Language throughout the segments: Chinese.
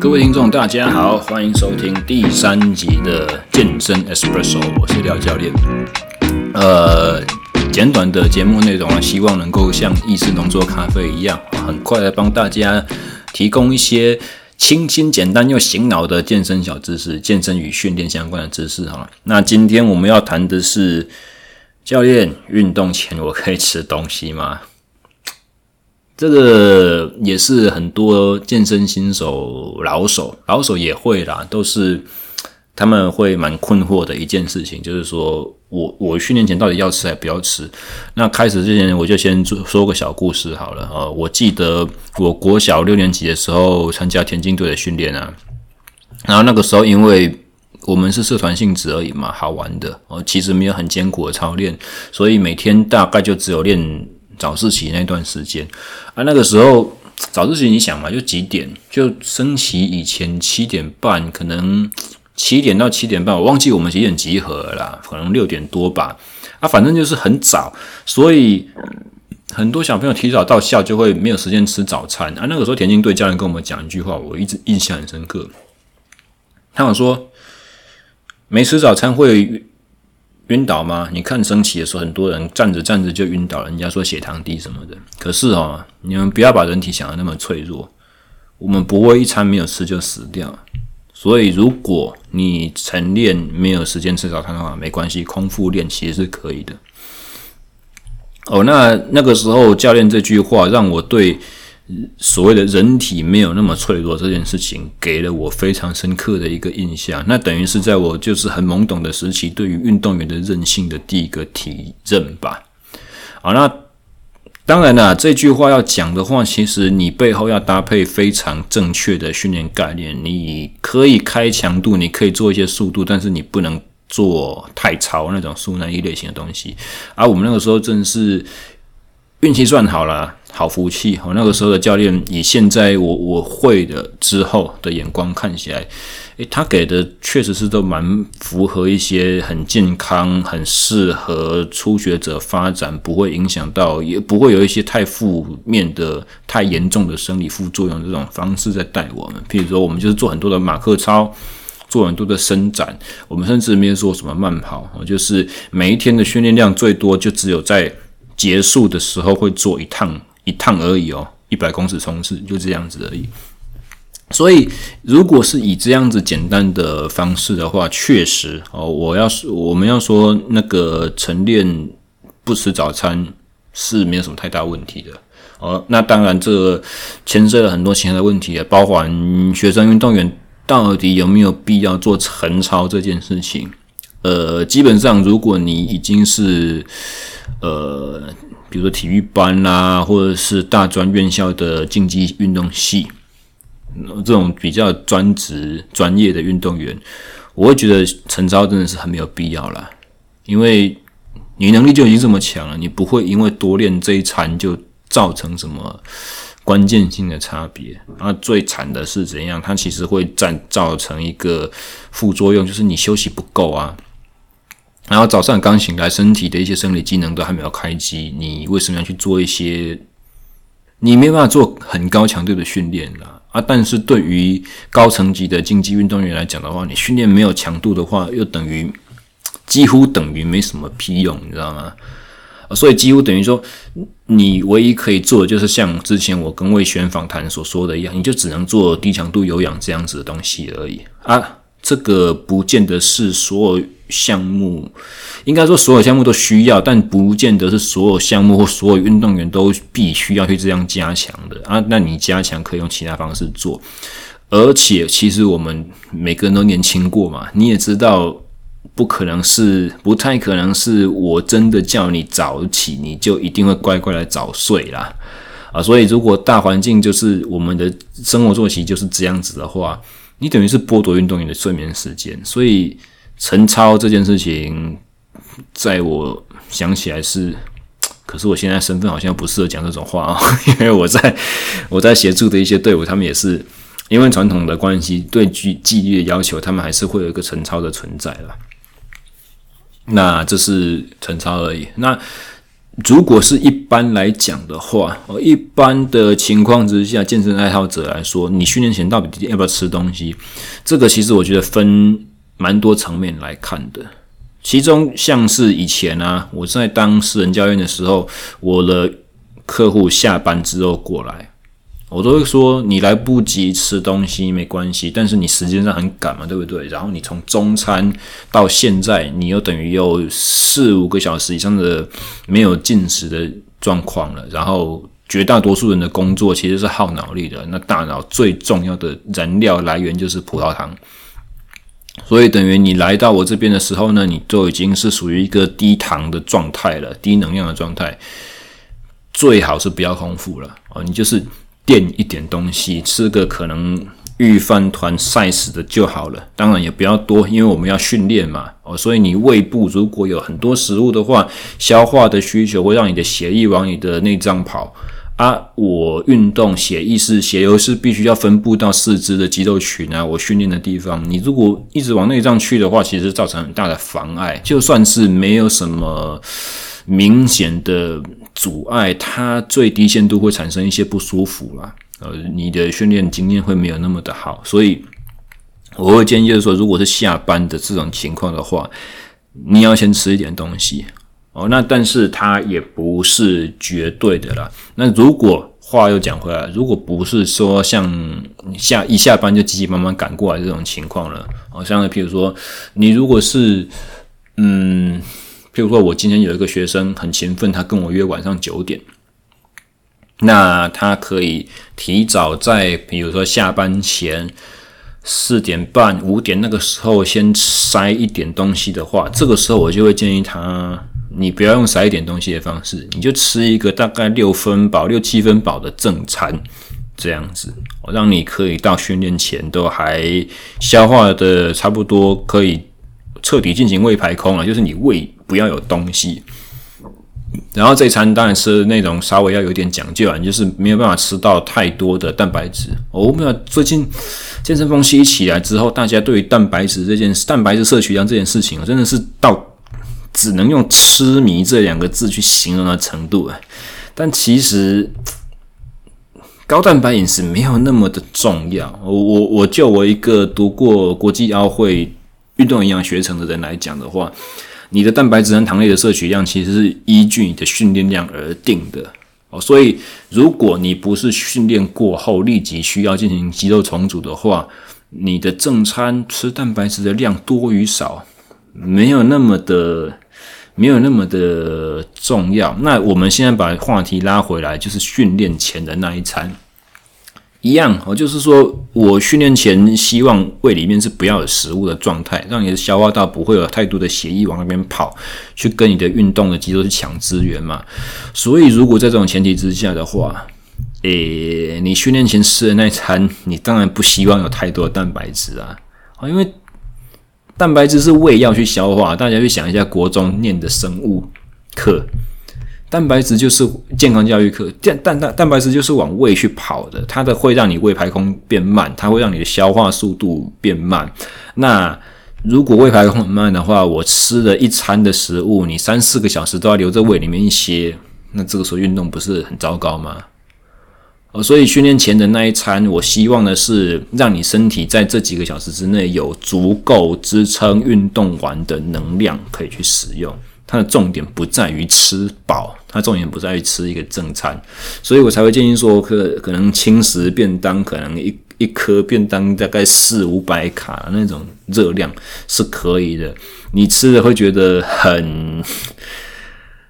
各位听众，大家好，欢迎收听第三集的健身 Espresso，我是廖教练。呃，简短的节目内容啊，希望能够像意式浓缩咖啡一样，很快的帮大家提供一些清新、简单又醒脑的健身小知识，健身与训练相关的知识哈。那今天我们要谈的是，教练，运动前我可以吃东西吗？这个也是很多健身新手、老手、老手也会啦，都是他们会蛮困惑的一件事情，就是说我我训练前到底要吃还不要吃？那开始之前，我就先说个小故事好了啊。我记得我国小六年级的时候参加田径队的训练啊，然后那个时候因为我们是社团性质而已嘛，好玩的哦，其实没有很艰苦的操练，所以每天大概就只有练。早自习那段时间啊，那个时候早自习你想嘛，就几点？就升旗以前七点半，可能七点到七点半，我忘记我们几点集合了，可能六点多吧。啊，反正就是很早，所以很多小朋友提早到校就会没有时间吃早餐啊。那个时候田径队教练跟我们讲一句话，我一直印象很深刻。他想说，没吃早餐会。晕倒吗？你看升旗的时候，很多人站着站着就晕倒了，人家说血糖低什么的。可是哦，你们不要把人体想得那么脆弱，我们不会一餐没有吃就死掉。所以，如果你晨练没有时间吃早餐的话，没关系，空腹练其实是可以的。哦，那那个时候教练这句话让我对。所谓的人体没有那么脆弱这件事情，给了我非常深刻的一个印象。那等于是在我就是很懵懂的时期，对于运动员的韧性的第一个体认吧。好，那当然了，这句话要讲的话，其实你背后要搭配非常正确的训练概念。你可以开强度，你可以做一些速度，但是你不能做太超那种速耐力类型的东西。而我们那个时候正是运气算好了。好福气！我那个时候的教练，以现在我我会的之后的眼光看起来，诶，他给的确实是都蛮符合一些很健康、很适合初学者发展，不会影响到，也不会有一些太负面的、太严重的生理副作用这种方式在带我们。譬如说，我们就是做很多的马克操，做很多的伸展，我们甚至没有做什么慢跑，就是每一天的训练量最多就只有在结束的时候会做一趟。一趟而已哦，一百公尺冲刺就这样子而已。所以，如果是以这样子简单的方式的话，确实哦，我要是我们要说那个晨练不吃早餐是没有什么太大问题的哦。那当然，这牵涉了很多其他的问题，包含学生运动员到底有没有必要做晨操这件事情。呃，基本上，如果你已经是呃。比如说体育班啦、或者是大专院校的竞技运动系，这种比较专职专业的运动员，我会觉得晨操真的是很没有必要啦，因为你能力就已经这么强了，你不会因为多练这一餐就造成什么关键性的差别。啊，最惨的是怎样？它其实会占造成一个副作用，就是你休息不够啊。然后早上刚醒来，身体的一些生理机能都还没有开机，你为什么要去做一些？你没办法做很高强度的训练了啊！但是对于高层级的竞技运动员来讲的话，你训练没有强度的话，又等于几乎等于没什么屁用，你知道吗？所以几乎等于说，你唯一可以做的就是像之前我跟魏璇访谈所说的一样，你就只能做低强度有氧这样子的东西而已啊！这个不见得是所有。项目应该说所有项目都需要，但不见得是所有项目或所有运动员都必须要去这样加强的啊。那你加强可以用其他方式做，而且其实我们每个人都年轻过嘛，你也知道，不可能是不太可能是我真的叫你早起，你就一定会乖乖来早睡啦啊。所以如果大环境就是我们的生活作息就是这样子的话，你等于是剥夺运动员的睡眠时间，所以。晨操这件事情，在我想起来是，可是我现在身份好像不适合讲这种话啊，因为我在我在协助的一些队伍，他们也是因为传统的关系，对纪纪律的要求，他们还是会有一个晨操的存在啦。那这是陈超而已。那如果是一般来讲的话，哦，一般的情况之下，健身爱好者来说，你训练前到底要不要吃东西？这个其实我觉得分蛮多层面来看的。其中像是以前啊，我在当私人教练的时候，我的客户下班之后过来。我都会说，你来不及吃东西没关系，但是你时间上很赶嘛，对不对？然后你从中餐到现在，你又等于有四五个小时以上的没有进食的状况了。然后绝大多数人的工作其实是耗脑力的，那大脑最重要的燃料来源就是葡萄糖。所以等于你来到我这边的时候呢，你都已经是属于一个低糖的状态了，低能量的状态，最好是不要空腹了哦，你就是。垫一点东西，吃个可能御饭团晒死的就好了。当然也不要多，因为我们要训练嘛。哦，所以你胃部如果有很多食物的话，消化的需求会让你的血液往你的内脏跑啊。我运动血液是血流是必须要分布到四肢的肌肉群啊，我训练的地方。你如果一直往内脏去的话，其实造成很大的妨碍。就算是没有什么明显的。阻碍它最低限度会产生一些不舒服啦，呃，你的训练经验会没有那么的好，所以我会建议就是说，如果是下班的这种情况的话，你要先吃一点东西哦。那但是它也不是绝对的啦。那如果话又讲回来，如果不是说像下一下班就急急忙忙赶过来这种情况了，好像譬如说你如果是嗯。譬如说，我今天有一个学生很勤奋，他跟我约晚上九点，那他可以提早在比如说下班前四点半、五点那个时候先塞一点东西的话，这个时候我就会建议他，你不要用塞一点东西的方式，你就吃一个大概六分饱、六七分饱的正餐，这样子，让你可以到训练前都还消化的差不多，可以彻底进行胃排空了，就是你胃。不要有东西，然后这一餐当然是那种稍微要有点讲究啊，你就是没有办法吃到太多的蛋白质。我们要最近健身风气起来之后，大家对于蛋白质这件、蛋白质摄取量这件事情，真的是到只能用痴迷这两个字去形容的程度啊。但其实高蛋白饮食没有那么的重要。我我我就我一个读过国际奥会运动营养学程的人来讲的话。你的蛋白质和糖类的摄取量其实是依据你的训练量而定的哦，所以如果你不是训练过后立即需要进行肌肉重组的话，你的正餐吃蛋白质的量多与少没有那么的没有那么的重要。那我们现在把话题拉回来，就是训练前的那一餐。一样哦，就是说我训练前希望胃里面是不要有食物的状态，让你的消化道不会有太多的血液往那边跑，去跟你的运动的肌肉去抢资源嘛。所以如果在这种前提之下的话，诶，你训练前吃的那一餐，你当然不希望有太多的蛋白质啊，因为蛋白质是胃要去消化。大家去想一下国中念的生物课。蛋白质就是健康教育课，蛋蛋蛋蛋白质就是往胃去跑的，它的会让你胃排空变慢，它会让你的消化速度变慢。那如果胃排空很慢的话，我吃了一餐的食物，你三四个小时都要留在胃里面一些，那这个时候运动不是很糟糕吗？所以训练前的那一餐，我希望的是让你身体在这几个小时之内有足够支撑运动完的能量可以去使用。它的重点不在于吃饱，它重点不在于吃一个正餐，所以我才会建议说，可可能轻食便当，可能一一颗便当大概四五百卡那种热量是可以的，你吃了会觉得很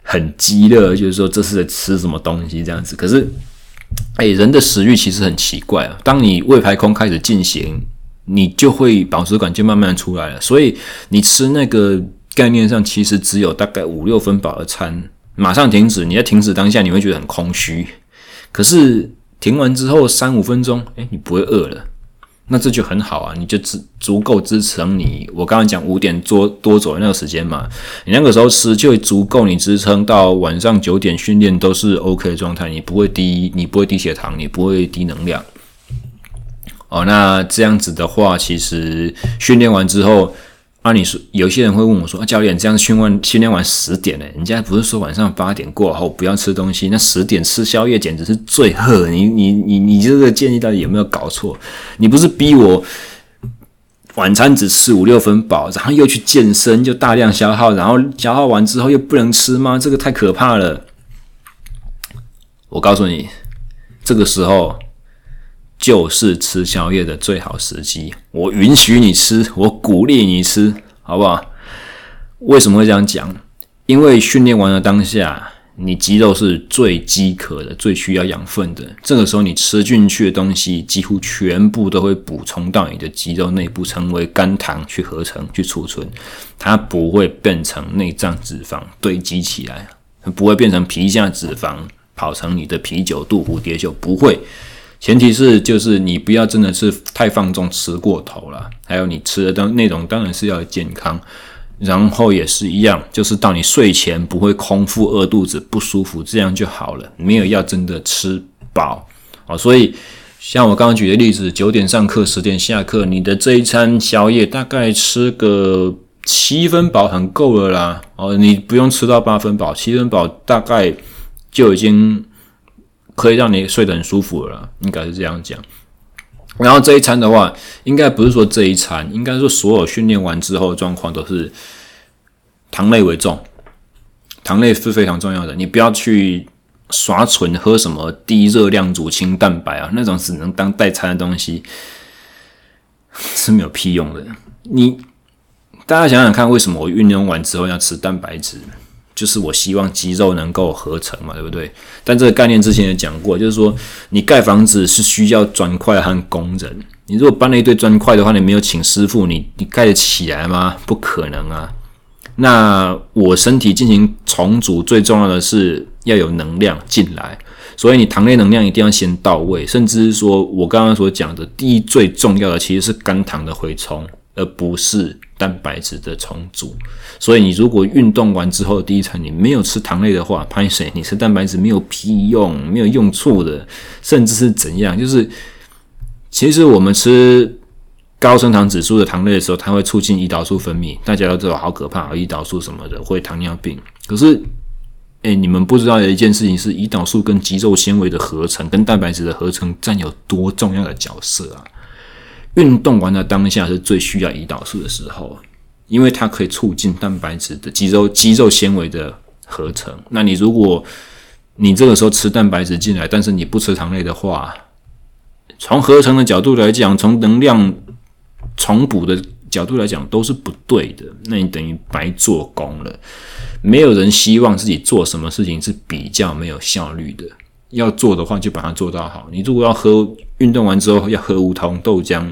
很饥饿，就是说这是在吃什么东西这样子。可是，哎，人的食欲其实很奇怪啊，当你胃排空开始进行，你就会饱食感就慢慢出来了，所以你吃那个。概念上其实只有大概五六分饱的餐，马上停止。你在停止当下，你会觉得很空虚。可是停完之后三五分钟，哎，你不会饿了，那这就很好啊，你就支足够支撑你。我刚刚讲五点多多走的那个时间嘛，你那个时候吃就足够你支撑到晚上九点训练都是 OK 的状态，你不会低，你不会低血糖，你不会低能量。哦，那这样子的话，其实训练完之后。啊，你说有些人会问我说：“啊，教练，这样训练训练完十点呢？人家不是说晚上八点过后不要吃东西？那十点吃宵夜简直是最恶！你你你你这个建议到底有没有搞错？你不是逼我晚餐只吃五六分饱，然后又去健身，就大量消耗，然后消耗完之后又不能吃吗？这个太可怕了！我告诉你，这个时候。”就是吃宵夜的最好时机，我允许你吃，我鼓励你吃，好不好？为什么会这样讲？因为训练完了当下，你肌肉是最饥渴的，最需要养分的。这个时候，你吃进去的东西几乎全部都会补充到你的肌肉内部，成为肝糖去合成、去储存，它不会变成内脏脂肪堆积起来，不会变成皮下脂肪跑成你的啤酒肚、蝴蝶袖，不会。前提是，就是你不要真的是太放纵，吃过头了。还有你吃的当内容当然是要健康，然后也是一样，就是到你睡前不会空腹饿肚子不舒服，这样就好了。没有要真的吃饱啊。所以像我刚刚举的例子，九点上课，十点下课，你的这一餐宵夜大概吃个七分饱很够了啦。哦，你不用吃到八分饱，七分饱大概就已经。可以让你睡得很舒服了，应该是这样讲。然后这一餐的话，应该不是说这一餐，应该说所有训练完之后状况都是糖类为重，糖类是非常重要的。你不要去耍蠢，喝什么低热量乳清蛋白啊，那种只能当代餐的东西是没有屁用的。你大家想想看，为什么我运动完之后要吃蛋白质？就是我希望肌肉能够合成嘛，对不对？但这个概念之前也讲过，就是说你盖房子是需要砖块和工人。你如果搬了一堆砖块的话，你没有请师傅，你你盖得起来吗？不可能啊。那我身体进行重组，最重要的是要有能量进来，所以你糖类能量一定要先到位。甚至是说我刚刚所讲的，第一最重要的其实是肝糖的回充，而不是蛋白质的重组。所以你如果运动完之后第一餐你没有吃糖类的话，拍谁？你吃蛋白质没有屁用，没有用处的，甚至是怎样？就是其实我们吃高升糖指数的糖类的时候，它会促进胰岛素分泌，大家都知道好可怕，胰岛素什么的会糖尿病。可是，诶，你们不知道的一件事情是，胰岛素跟肌肉纤维的合成跟蛋白质的合成占有多重要的角色啊！运动完的当下是最需要胰岛素的时候。因为它可以促进蛋白质的肌肉肌肉纤维的合成。那你如果你这个时候吃蛋白质进来，但是你不吃糖类的话，从合成的角度来讲，从能量重补的角度来讲，都是不对的。那你等于白做工了。没有人希望自己做什么事情是比较没有效率的。要做的话，就把它做到好。你如果要喝运动完之后要喝无糖豆浆。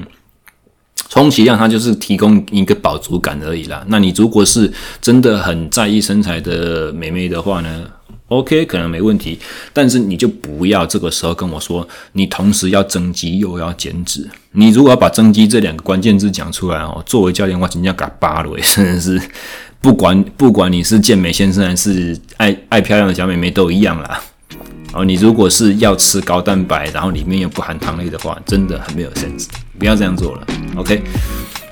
充其量它就是提供一个饱足感而已啦。那你如果是真的很在意身材的美眉的话呢？OK，可能没问题。但是你就不要这个时候跟我说，你同时要增肌又要减脂。你如果要把增肌这两个关键字讲出来哦，作为教练，我真要给巴了，真的是不管不管你是健美先生还是爱爱漂亮的小美眉都一样啦。哦，你如果是要吃高蛋白，然后里面又不含糖类的话，真的很没有 sense，不要这样做了。OK，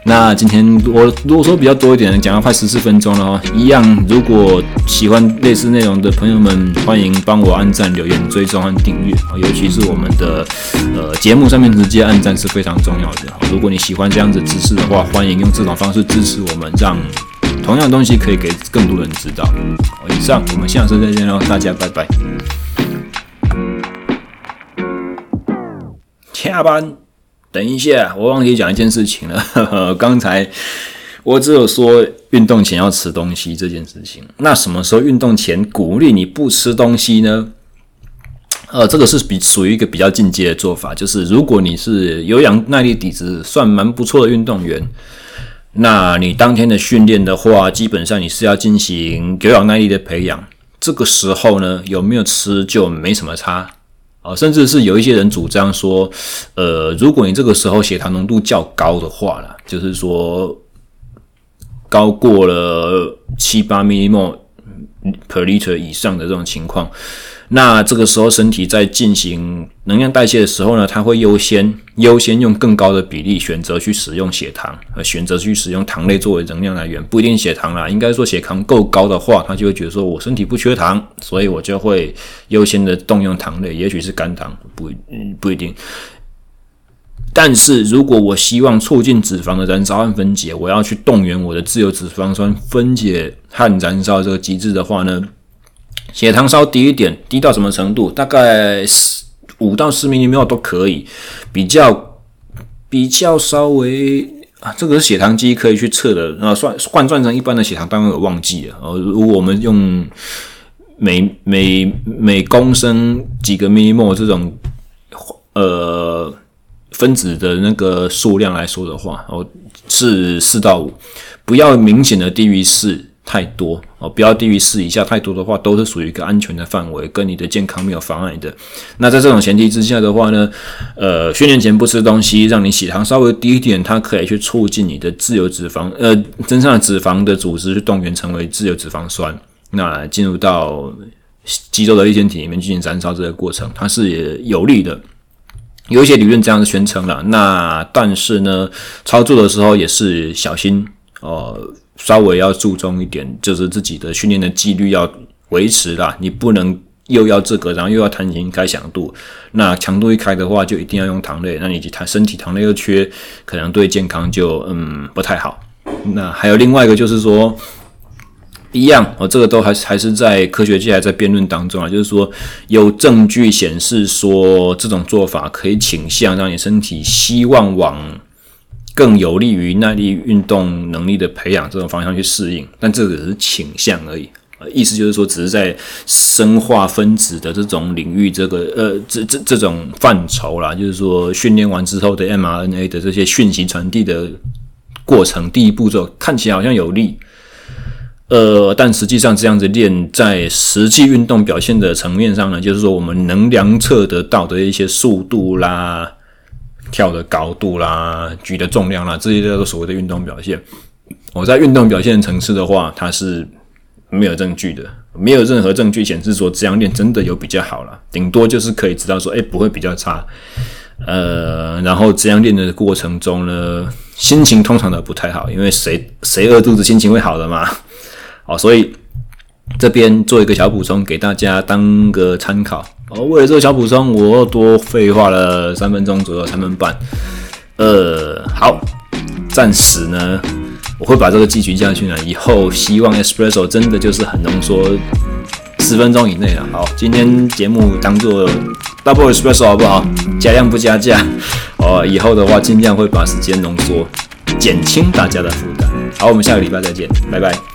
那今天我如果说比较多一点，讲了快十四分钟了哦。一样，如果喜欢类似内容的朋友们，欢迎帮我按赞、留言、追踪和订阅。尤其是我们的呃节目上面直接按赞是非常重要的。如果你喜欢这样子知识的话，欢迎用这种方式支持我们，让同样的东西可以给更多人知道。以上，我们下次再见喽，大家拜拜。下班，等一下，我忘记讲一件事情了。呵呵，刚才我只有说运动前要吃东西这件事情。那什么时候运动前鼓励你不吃东西呢？呃，这个是比属于一个比较进阶的做法，就是如果你是有氧耐力底子算蛮不错的运动员，那你当天的训练的话，基本上你是要进行有氧耐力的培养。这个时候呢，有没有吃就没什么差。啊，甚至是有一些人主张说，呃，如果你这个时候血糖浓度较高的话啦，就是说高过了七八 millimol per liter 以上的这种情况，那这个时候身体在进行能量代谢的时候呢，它会优先优先用更高的比例选择去使用血糖，呃，选择去使用糖类作为能量来源，不一定血糖啦，应该说血糖够高的话，它就会觉得说我身体不缺糖，所以我就会优先的动用糖类，也许是肝糖，不不一定。但是如果我希望促进脂肪的燃烧和分解，我要去动员我的自由脂肪酸分解和燃烧这个机制的话呢，血糖稍低一点，低到什么程度？大概五到十 mmol 都可以，比较比较稍微啊，这个是血糖机可以去测的啊，算换算成一般的血糖，当然我忘记了。呃，如果我们用每每每公升几个 mmol 这种呃分子的那个数量来说的话，哦，是四到五，不要明显的低于四。太多哦，不要低于四以下，太多的话都是属于一个安全的范围，跟你的健康没有妨碍的。那在这种前提之下的话呢，呃，训练前不吃东西，让你血糖稍微低一点，它可以去促进你的自由脂肪，呃，身上的脂肪的组织去动员成为自由脂肪酸，那进入到肌肉的粒线体里面进行燃烧这个过程，它是有利的。有一些理论这样子宣称了，那但是呢，操作的时候也是小心哦。稍微要注重一点，就是自己的训练的纪律要维持啦。你不能又要这个，然后又要弹琴开响度。那强度一开的话，就一定要用糖类。那你弹身体糖类又缺，可能对健康就嗯不太好。那还有另外一个就是说，一样哦，这个都还还是在科学界还在辩论当中啊。就是说，有证据显示说，这种做法可以倾向让你身体希望往。更有利于耐力运动能力的培养这种方向去适应，但这只是倾向而已。意思就是说，只是在生化分子的这种领域，这个呃，这这这种范畴啦，就是说训练完之后的 mRNA 的这些讯息传递的过程，第一步骤看起来好像有利，呃，但实际上这样子练在实际运动表现的层面上呢，就是说我们能量测得到的一些速度啦。跳的高度啦，举的重量啦，这些都是所谓的运动表现。我在运动表现层次的话，它是没有证据的，没有任何证据显示说这样练真的有比较好啦。顶多就是可以知道说，哎、不会比较差。呃，然后这样练的过程中呢，心情通常都不太好，因为谁谁饿肚子心情会好的嘛？好，所以这边做一个小补充给大家当个参考。哦，为了这个小补充，我又多废话了三分钟左右，三分半。呃，好，暂时呢，我会把这个继续下去呢。以后希望 Espresso 真的就是很浓缩，十分钟以内了。好，今天节目当做 Double Espresso 好不好？加量不加价。哦，以后的话尽量会把时间浓缩，减轻大家的负担。好，我们下个礼拜再见，拜拜。